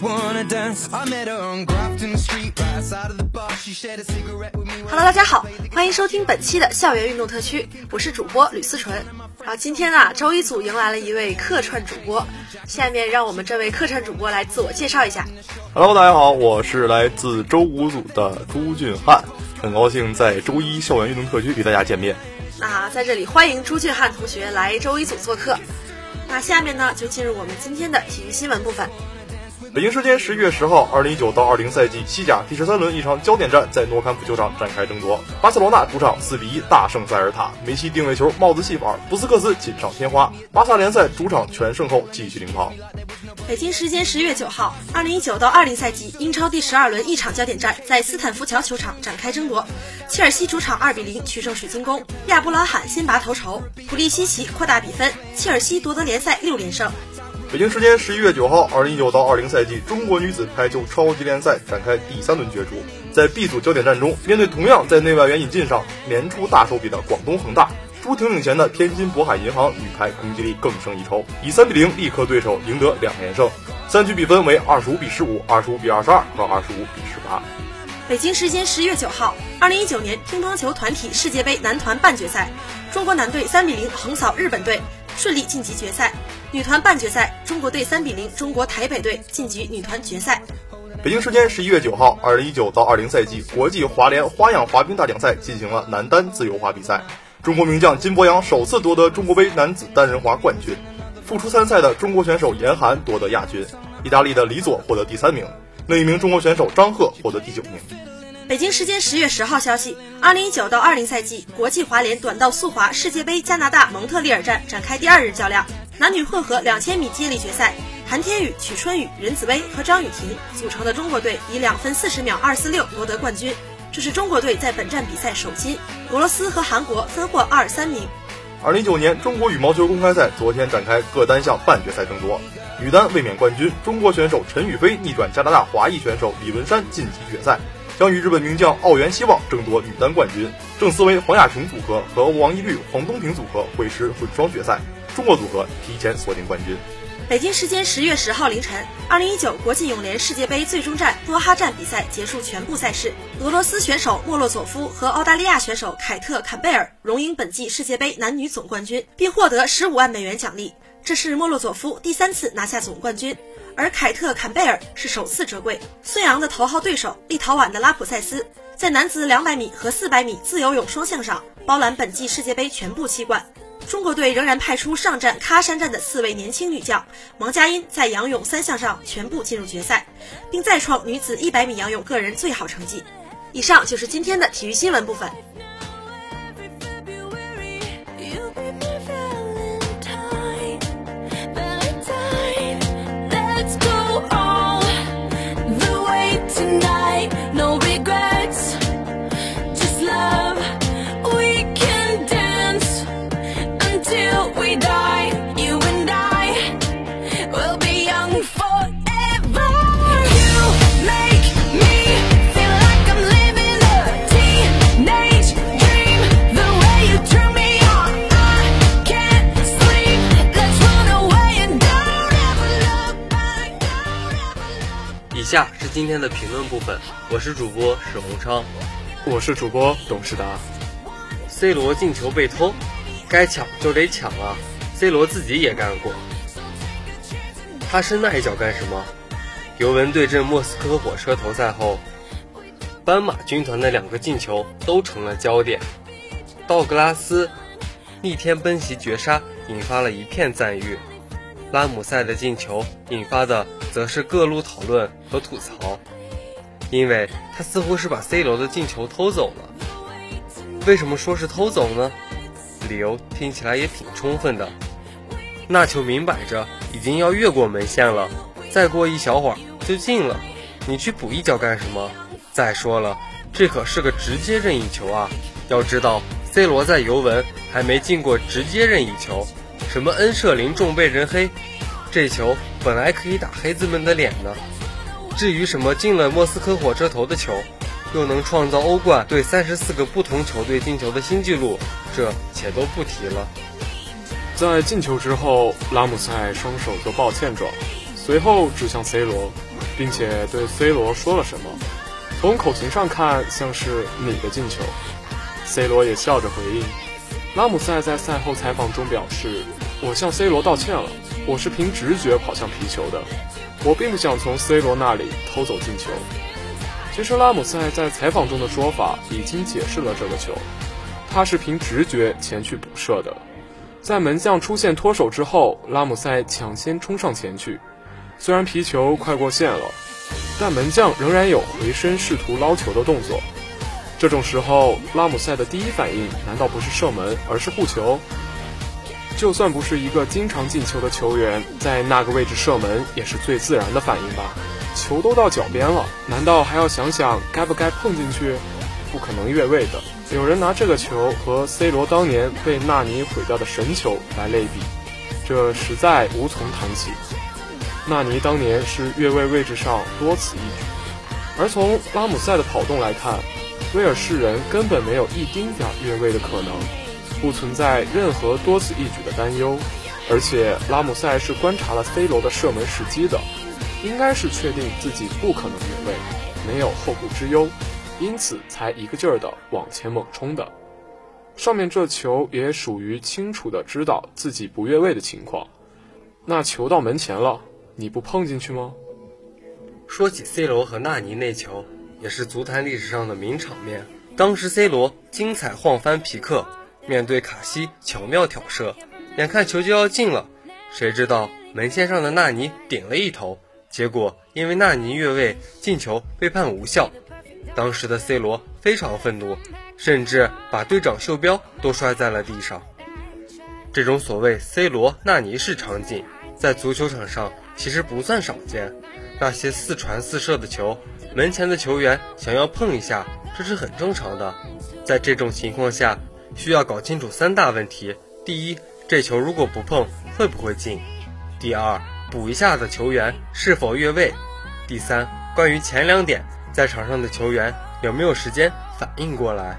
Hello，大家好，欢迎收听本期的校园运动特区，我是主播吕思纯。然后今天啊，周一组迎来了一位客串主播，下面让我们这位客串主播来自我介绍一下。Hello，大家好，我是来自周五组的朱俊汉，很高兴在周一校园运动特区与大家见面。那在这里欢迎朱俊汉同学来周一组做客。那下面呢，就进入我们今天的体育新闻部分。北京时间十一月十号，二零一九到二零赛季西甲第十三轮一场焦点战在诺坎普球场展开争夺。巴塞罗那主场四比一大胜塞尔塔，梅西定位球帽子戏法，布斯克斯锦上添花。巴萨联赛主场全胜后继续领跑。北京时间十月九号，二零一九到二零赛季英超第十二轮一场焦点战在斯坦福桥球场展开争夺。切尔西主场二比零取胜水晶宫，亚布拉罕先拔头筹，普利西奇扩大比分，切尔西夺得联赛六连胜。北京时间十一月九号，二零一九到二零赛季中国女子排球超级联赛展开第三轮角逐。在 B 组焦点战中，面对同样在内外援引进上连出大手笔的广东恒大，朱婷领衔的天津渤海银行女排攻击力更胜一筹，以三比零力克对手，赢得两连胜。三局比分为二十五比十五、二十五比二十二和二十五比十八。北京时间十月九号，二零一九年乒乓球团体世界杯男团半决赛，中国男队三比零横扫日本队。顺利晋级决赛，女团半决赛，中国队三比零中国台北队晋级女团决赛。北京时间十一月九号，二零一九到二零赛季国际滑联花样滑冰大奖赛进行了男单自由滑比赛，中国名将金博洋首次夺得中国杯男子单人滑冠军，复出参赛的中国选手严寒夺得亚军，意大利的李佐获得第三名，另一名中国选手张赫获得第九名。北京时间十月十号消息，二零一九到二零赛季国际滑联短道速滑世界杯加拿大蒙特利尔站展开第二日较量，男女混合两千米接力决赛，韩天宇、曲春雨、任子威和张雨婷组成的中国队以两分四十秒二四六夺得冠军，这是中国队在本站比赛首金。俄罗斯和韩国分获二三名。二零一九年中国羽毛球公开赛昨天展开各单项半决赛争夺，女单卫冕冠军中国选手陈雨菲逆转加拿大华裔选手李文山晋级决赛。将与日本名将奥原希望争夺女单冠军，郑思维、黄雅琼组合和王懿律、黄东萍组合会师混双决赛，中国组合提前锁定冠军。北京时间十月十号凌晨，二零一九国际泳联世界杯最终战多哈站比赛结束全部赛事，俄罗斯选手莫洛佐夫和澳大利亚选手凯特坎贝尔荣膺本季世界杯男女总冠军，并获得十五万美元奖励，这是莫洛佐夫第三次拿下总冠军。而凯特·坎贝尔是首次折桂。孙杨的头号对手立陶宛的拉普塞斯，在男子200米和400米自由泳双项上包揽本季世界杯全部七冠。中国队仍然派出上战喀山站的四位年轻女将，王佳音在仰泳三项上全部进入决赛，并再创女子100米仰泳个人最好成绩。以上就是今天的体育新闻部分。今天的评论部分，我是主播史洪昌，我是主播董事达。C 罗进球被偷，该抢就得抢啊！C 罗自己也干过。他伸那一脚干什么？尤文对阵莫斯科火车头赛后，斑马军团的两个进球都成了焦点。道格拉斯逆天奔袭绝杀，引发了一片赞誉。拉姆塞的进球引发的则是各路讨论和吐槽，因为他似乎是把 C 罗的进球偷走了。为什么说是偷走呢？理由听起来也挺充分的。那球明摆着已经要越过门线了，再过一小会儿就进了，你去补一脚干什么？再说了，这可是个直接任意球啊！要知道，C 罗在尤文还没进过直接任意球。什么恩赦林重被人黑，这球本来可以打黑子们的脸呢。至于什么进了莫斯科火车头的球，又能创造欧冠对三十四个不同球队进球的新纪录，这且都不提了。在进球之后，拉姆塞双手做抱歉状，随后指向 C 罗，并且对 C 罗说了什么。从口型上看，像是你的进球。C 罗也笑着回应。拉姆塞在赛后采访中表示：“我向 C 罗道歉了，我是凭直觉跑向皮球的，我并不想从 C 罗那里偷走进球。”其实拉姆塞在采访中的说法已经解释了这个球，他是凭直觉前去补射的。在门将出现脱手之后，拉姆塞抢先冲上前去，虽然皮球快过线了，但门将仍然有回身试图捞球的动作。这种时候，拉姆塞的第一反应难道不是射门，而是护球？就算不是一个经常进球的球员，在那个位置射门也是最自然的反应吧？球都到脚边了，难道还要想想该不该碰进去？不可能越位的。有人拿这个球和 C 罗当年被纳尼毁掉的神球来类比，这实在无从谈起。纳尼当年是越位位置上多此一举，而从拉姆塞的跑动来看。威尔士人根本没有一丁点越位的可能，不存在任何多此一举的担忧，而且拉姆塞是观察了 C 罗的射门时机的，应该是确定自己不可能越位，没有后顾之忧，因此才一个劲儿的往前猛冲的。上面这球也属于清楚的知道自己不越位的情况。那球到门前了，你不碰进去吗？说起 C 罗和纳尼那球。也是足坛历史上的名场面。当时 C 罗精彩晃翻皮克，面对卡西巧妙挑射，眼看球就要进了，谁知道门线上的纳尼顶了一头，结果因为纳尼越位，进球被判无效。当时的 C 罗非常愤怒，甚至把队长袖标都摔在了地上。这种所谓 C 罗纳尼式场景，在足球场上其实不算少见。那些四传四射的球。门前的球员想要碰一下，这是很正常的。在这种情况下，需要搞清楚三大问题：第一，这球如果不碰会不会进；第二，补一下的球员是否越位；第三，关于前两点，在场上的球员有没有时间反应过来。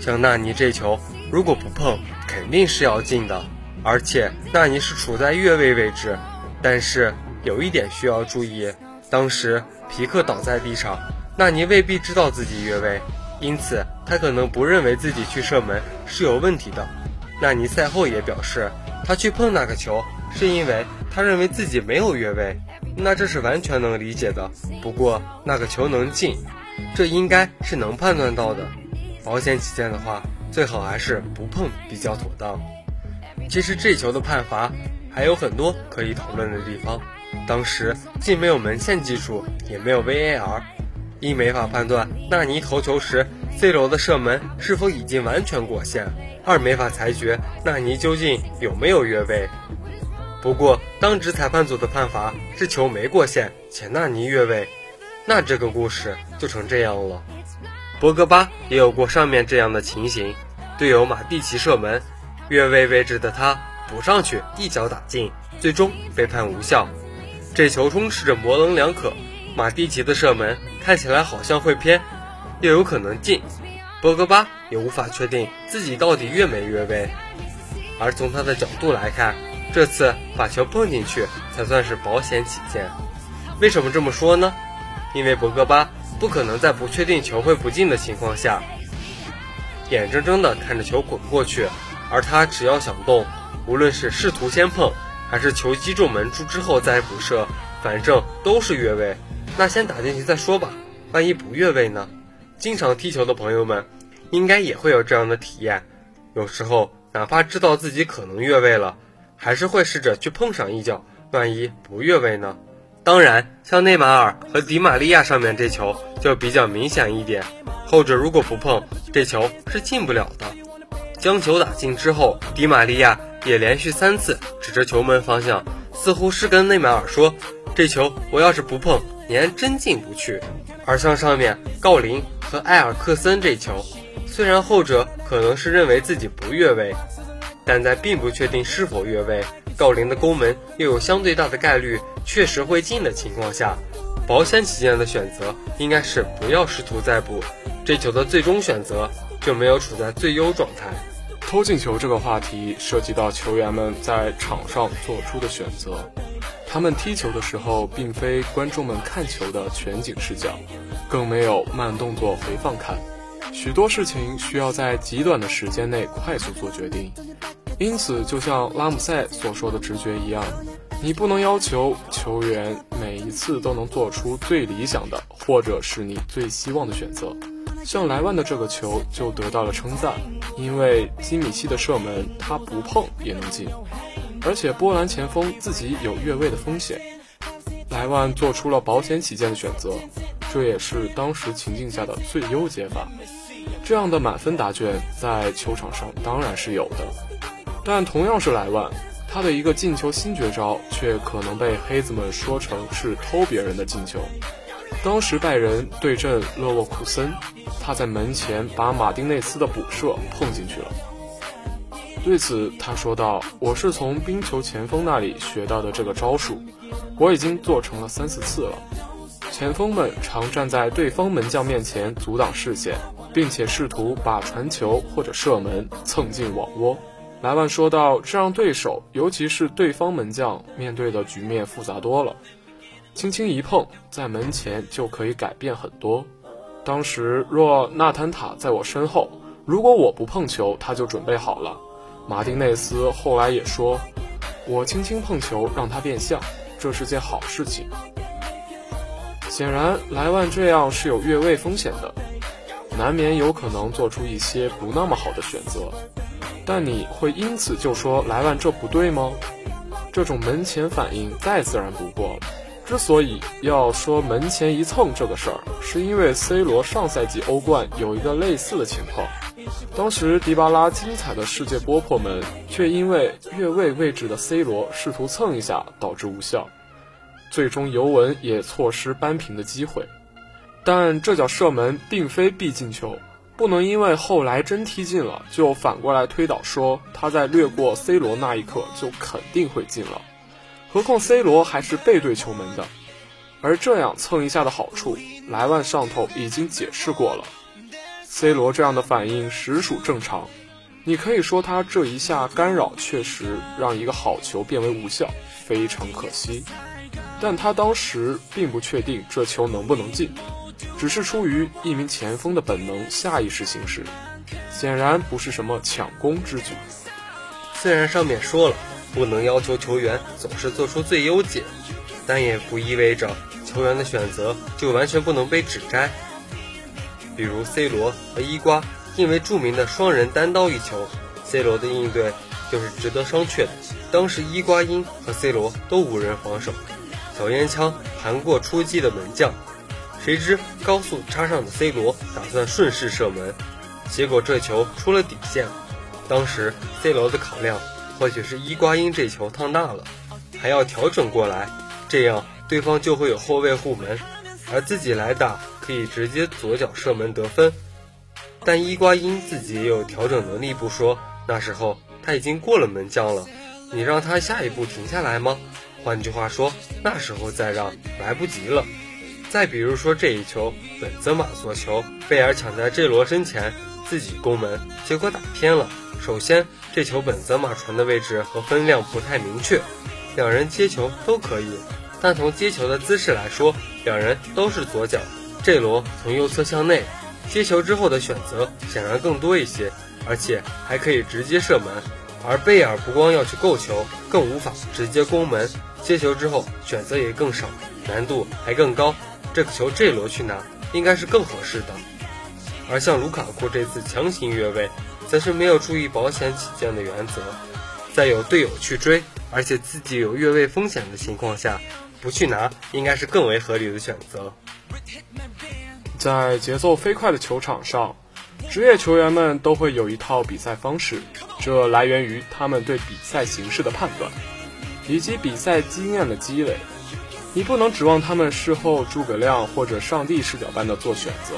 像纳尼这球，如果不碰，肯定是要进的，而且纳尼是处在越位位置。但是有一点需要注意。当时皮克倒在地上，纳尼未必知道自己越位，因此他可能不认为自己去射门是有问题的。纳尼赛后也表示，他去碰那个球是因为他认为自己没有越位，那这是完全能理解的。不过那个球能进，这应该是能判断到的。保险起见的话，最好还是不碰比较妥当。其实这球的判罚还有很多可以讨论的地方。当时既没有门线技术，也没有 VAR，一没法判断纳尼投球时 C 罗的射门是否已经完全过线，二没法裁决纳尼究竟有没有越位。不过当值裁判组的判罚是球没过线，且纳尼越位，那这个故事就成这样了。博格巴也有过上面这样的情形，队友马蒂奇射门，越位位置的他补上去一脚打进，最终被判无效。这球充斥着模棱两可，马蒂奇的射门看起来好像会偏，又有可能进，博格巴也无法确定自己到底越没越位。而从他的角度来看，这次把球碰进去才算是保险起见。为什么这么说呢？因为博格巴不可能在不确定球会不进的情况下，眼睁睁地看着球滚过去，而他只要想动，无论是试图先碰，还是球击中门柱之后再补射，反正都是越位。那先打进去再说吧，万一不越位呢？经常踢球的朋友们，应该也会有这样的体验。有时候哪怕知道自己可能越位了，还是会试着去碰上一脚，万一不越位呢？当然，像内马尔和迪玛利亚上面这球就比较明显一点，后者如果不碰，这球是进不了的。将球打进之后，迪玛利亚也连续三次指着球门方向，似乎是跟内马尔说：“这球我要是不碰，你还真进不去。”而像上面郜林和埃尔克森这球，虽然后者可能是认为自己不越位，但在并不确定是否越位，郜林的攻门又有相对大的概率确实会进的情况下，保险起见的选择应该是不要试图再补。这球的最终选择就没有处在最优状态。偷进球这个话题涉及到球员们在场上做出的选择。他们踢球的时候，并非观众们看球的全景视角，更没有慢动作回放看，许多事情需要在极短的时间内快速做决定。因此，就像拉姆塞所说的直觉一样，你不能要求球员每一次都能做出最理想的，或者是你最希望的选择。像莱万的这个球就得到了称赞，因为基米希的射门他不碰也能进。而且波兰前锋自己有越位的风险，莱万做出了保险起见的选择，这也是当时情境下的最优解法。这样的满分答卷在球场上当然是有的，但同样是莱万，他的一个进球新绝招却可能被黑子们说成是偷别人的进球。当时拜仁对阵勒沃库森，他在门前把马丁内斯的补射碰进去了。对此，他说道：“我是从冰球前锋那里学到的这个招数，我已经做成了三四次了。前锋们常站在对方门将面前阻挡视线，并且试图把传球或者射门蹭进网窝。”莱万说道：“这让对手，尤其是对方门将面对的局面复杂多了。轻轻一碰，在门前就可以改变很多。当时若纳坦塔在我身后，如果我不碰球，他就准备好了。”马丁内斯后来也说：“我轻轻碰球让他变相，这是件好事情。”显然，莱万这样是有越位风险的，难免有可能做出一些不那么好的选择。但你会因此就说莱万这不对吗？这种门前反应再自然不过了。之所以要说门前一蹭这个事儿，是因为 C 罗上赛季欧冠有一个类似的情况。当时迪巴拉精彩的世界波破门，却因为越位位置的 C 罗试图蹭一下导致无效，最终尤文也错失扳平的机会。但这脚射门并非必进球，不能因为后来真踢进了，就反过来推导说他在掠过 C 罗那一刻就肯定会进了。何况 C 罗还是背对球门的，而这样蹭一下的好处，莱万上头已经解释过了。C 罗这样的反应实属正常，你可以说他这一下干扰确实让一个好球变为无效，非常可惜。但他当时并不确定这球能不能进，只是出于一名前锋的本能下意识行事，显然不是什么抢攻之举。虽然上面说了不能要求球员总是做出最优解，但也不意味着球员的选择就完全不能被指摘。比如 C 罗和伊瓜因为著名的双人单刀一球，C 罗的应对就是值得商榷的。当时伊瓜因和 C 罗都无人防守，小烟枪盘过出击的门将，谁知高速插上的 C 罗打算顺势射门，结果这球出了底线。当时 C 罗的考量或许是伊瓜因这球烫大了，还要调整过来，这样对方就会有后卫护门，而自己来打。可以直接左脚射门得分，但伊瓜因自己也有调整能力不说，那时候他已经过了门将了，你让他下一步停下来吗？换句话说，那时候再让来不及了。再比如说这一球，本泽马所球，贝尔抢在 J 罗身前，自己攻门，结果打偏了。首先，这球本泽马传的位置和分量不太明确，两人接球都可以。但从接球的姿势来说，两人都是左脚。这罗从右侧向内接球之后的选择显然更多一些，而且还可以直接射门。而贝尔不光要去够球，更无法直接攻门。接球之后选择也更少，难度还更高。这个球这罗去拿应该是更合适的。而像卢卡库这次强行越位，则是没有注意保险起见的原则，在有队友去追，而且自己有越位风险的情况下，不去拿应该是更为合理的选择。在节奏飞快的球场上，职业球员们都会有一套比赛方式，这来源于他们对比赛形势的判断，以及比赛经验的积累。你不能指望他们事后诸葛亮或者上帝视角般的做选择，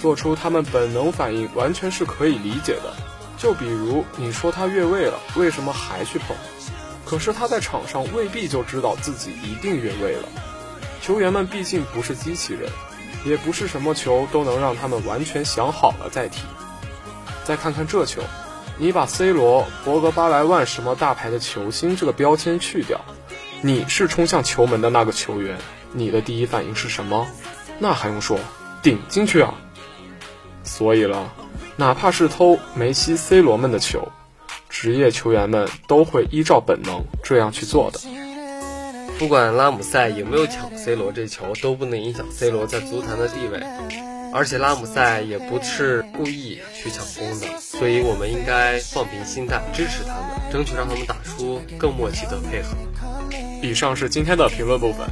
做出他们本能反应完全是可以理解的。就比如你说他越位了，为什么还去碰？可是他在场上未必就知道自己一定越位了。球员们毕竟不是机器人，也不是什么球都能让他们完全想好了再踢。再看看这球，你把 C 罗、博格巴莱万什么大牌的球星这个标签去掉，你是冲向球门的那个球员，你的第一反应是什么？那还用说，顶进去啊！所以了，哪怕是偷梅西、C 罗们的球，职业球员们都会依照本能这样去做的。不管拉姆塞有没有抢 C 罗这球，都不能影响 C 罗在足坛的地位。而且拉姆塞也不是故意去抢攻的，所以我们应该放平心态，支持他们，争取让他们打出更默契的配合。以上是今天的评论部分。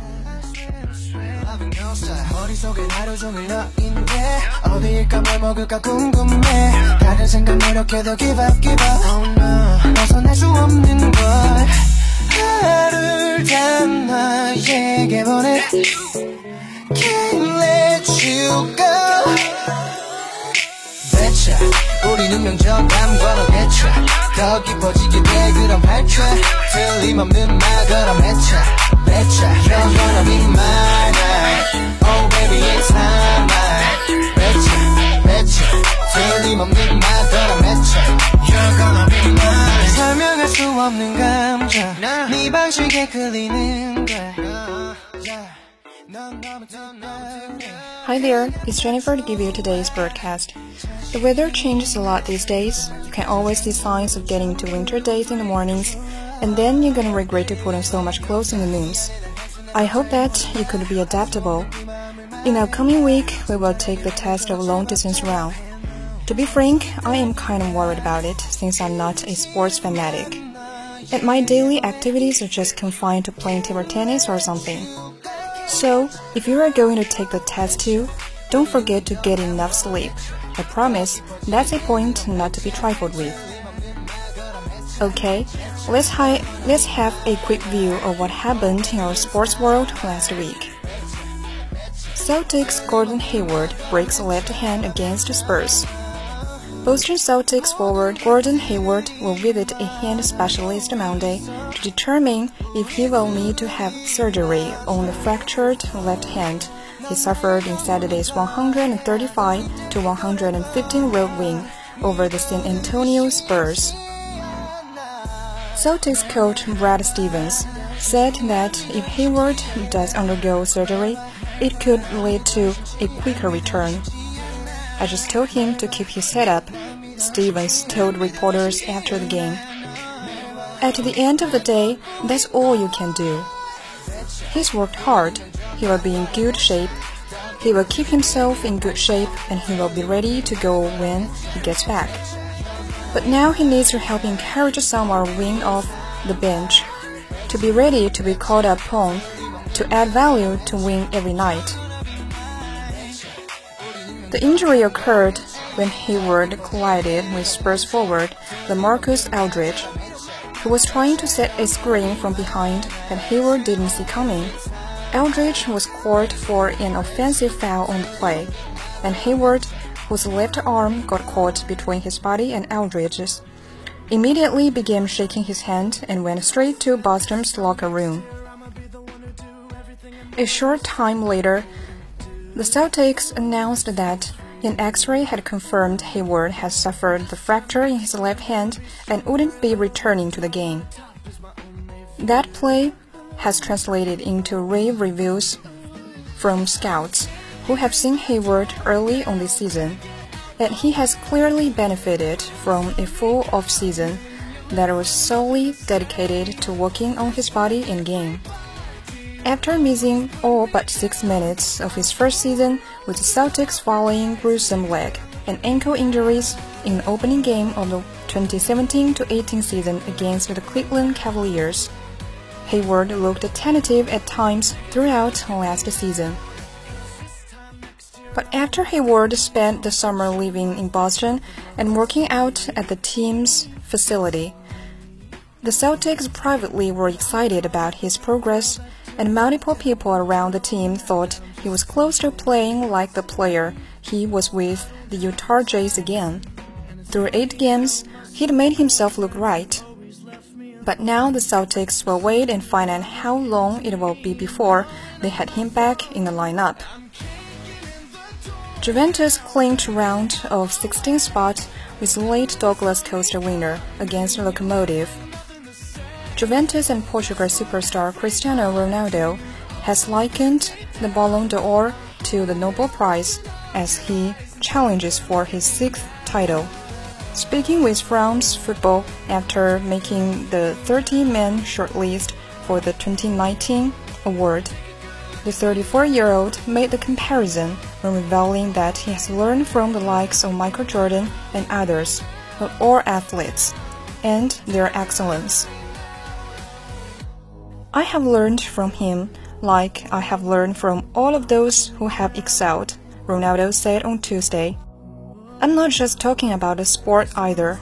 머릿속에 하루 종일 너인데 어디일까 뭘 먹을까 궁금해. 다른 생각 노력해도 give up give up. Oh no. 벗어날 수 없는 걸 하루를 다 나에게 보내. Can't let you go. 배차. 우리는 명정감 걸어 대차. 더 깊어지게 돼 그럼 발차. 틀림없는 말 걸어 매차. 배차. You're gonna be mine it's my night 배차 배차 틀림없는 말 그럼 해차 You're gonna be mine 설명할 수 없는 감정 네 방식에 끌리는 거야 Hi there, it's Jennifer to give you today's broadcast. The weather changes a lot these days. You can always see signs of getting to winter days in the mornings, and then you're gonna regret to put on so much clothes in the noons. I hope that you could be adaptable. in the upcoming week, we will take the test of long distance run. To be frank, I am kind of worried about it since I'm not a sports fanatic. And my daily activities are just confined to playing table tennis or something. So, if you are going to take the test too, don't forget to get enough sleep. I promise that's a point not to be trifled with. Okay, let's, let's have a quick view of what happened in our sports world last week. Celtics Gordon Hayward breaks left hand against Spurs. Boston Celtics forward Gordon Hayward will visit a hand specialist Monday to determine if he will need to have surgery on the fractured left hand he suffered in Saturday's 135 to 115 road win over the San Antonio Spurs. Celtics coach Brad Stevens said that if Hayward does undergo surgery, it could lead to a quicker return. I just told him to keep his head up, Stevens told reporters after the game. At the end of the day, that's all you can do. He's worked hard, he will be in good shape, he will keep himself in good shape, and he will be ready to go when he gets back. But now he needs your help encourage someone wing off the bench, to be ready to be called upon, to add value to win every night. The injury occurred when Hayward collided with Spurs forward LaMarcus Aldridge, who was trying to set a screen from behind that Hayward didn't see coming. Aldridge was called for an offensive foul on the play, and Hayward, whose left arm got caught between his body and Aldridge's, immediately began shaking his hand and went straight to Boston's locker room. A short time later, the Celtics announced that an X-ray had confirmed Hayward had suffered the fracture in his left hand and wouldn't be returning to the game. That play, has translated into rave reviews from scouts who have seen Hayward early on this season, that he has clearly benefited from a full off-season that was solely dedicated to working on his body and game. After missing all but six minutes of his first season with the Celtics following gruesome leg and ankle injuries in the opening game of the 2017-18 season against the Cleveland Cavaliers, Hayward looked tentative at times throughout last season. But after Hayward spent the summer living in Boston and working out at the team's facility, the Celtics privately were excited about his progress, and multiple people around the team thought he was close to playing like the player he was with the Utah Jazz again. Through eight games, he'd made himself look right. But now the Celtics will wait and find out how long it will be before they had him back in the lineup. Juventus clinched round of 16 spot with late Douglas Costa winner against Lokomotiv. Juventus and Portugal superstar Cristiano Ronaldo has likened the Ballon d'Or to the Nobel Prize as he challenges for his sixth title. Speaking with France Football after making the 30-man shortlist for the 2019 award, the 34-year-old made the comparison when revealing that he has learned from the likes of Michael Jordan and others, of all athletes, and their excellence. I have learned from him like I have learned from all of those who have excelled, Ronaldo said on Tuesday. I'm not just talking about the sport either.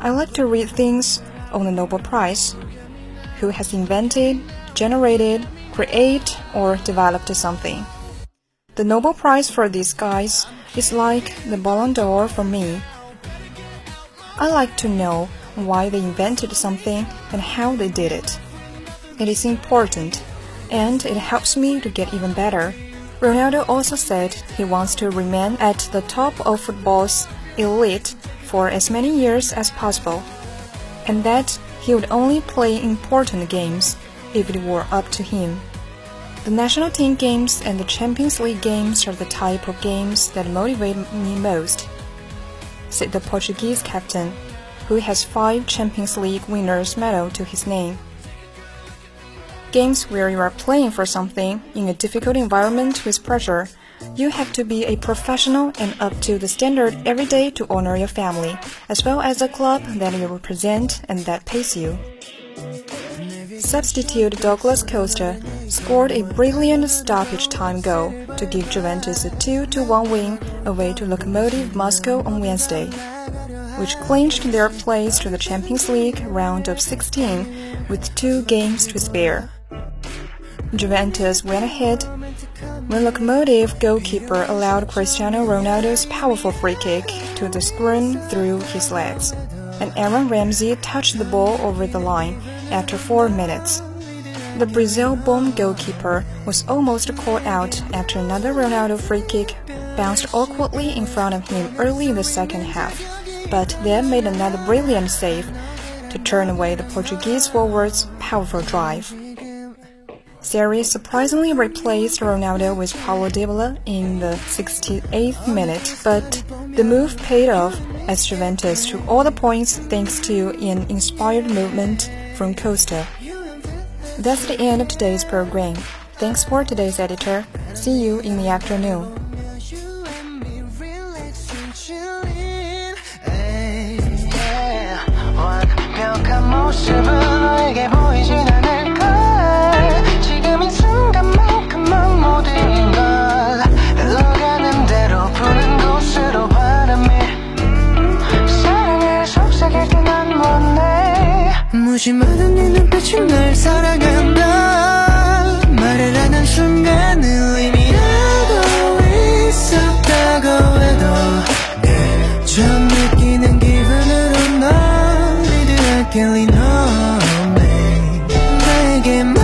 I like to read things on the Nobel Prize. Who has invented, generated, created, or developed something? The Nobel Prize for these guys is like the Ballon d'Or for me. I like to know why they invented something and how they did it. It is important, and it helps me to get even better. Ronaldo also said he wants to remain at the top of football's elite for as many years as possible, and that he would only play important games if it were up to him. The national team games and the Champions League games are the type of games that motivate me most, said the Portuguese captain, who has five Champions League winners' medal to his name. Games where you are playing for something in a difficult environment with pressure, you have to be a professional and up to the standard every day to honor your family, as well as the club that you represent and that pays you. Substitute Douglas Costa scored a brilliant stoppage time goal to give Juventus a 2-1 win away to Lokomotiv Moscow on Wednesday, which clinched their place to the Champions League round of 16 with two games to spare. Juventus went ahead when Lokomotiv goalkeeper allowed Cristiano Ronaldo's powerful free kick to the screen through his legs, and Aaron Ramsey touched the ball over the line after four minutes. The Brazil-born goalkeeper was almost caught out after another Ronaldo free kick bounced awkwardly in front of him early in the second half, but then made another brilliant save to turn away the Portuguese forward's powerful drive. Serie surprisingly replaced Ronaldo with Paulo Dybala in the 68th minute, but the move paid off as Juventus took all the points thanks to an inspired movement from Costa. That's the end of today's program. Thanks for today's editor. See you in the afternoon. 무심하던 네 눈빛이 날 사랑한다. 말을 안한 이미 알고 있었다고 해도. 처음 느끼는 기분으로 널 on me 나에게만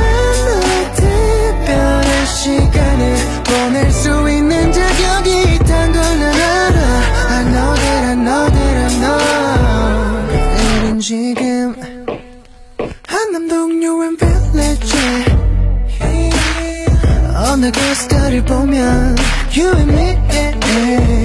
특별한 시간을 보낼 수 있는 자격이 있단 걸난 알아. I know that I know that I know 내일은 지 언덕에 스타를 보면 You and me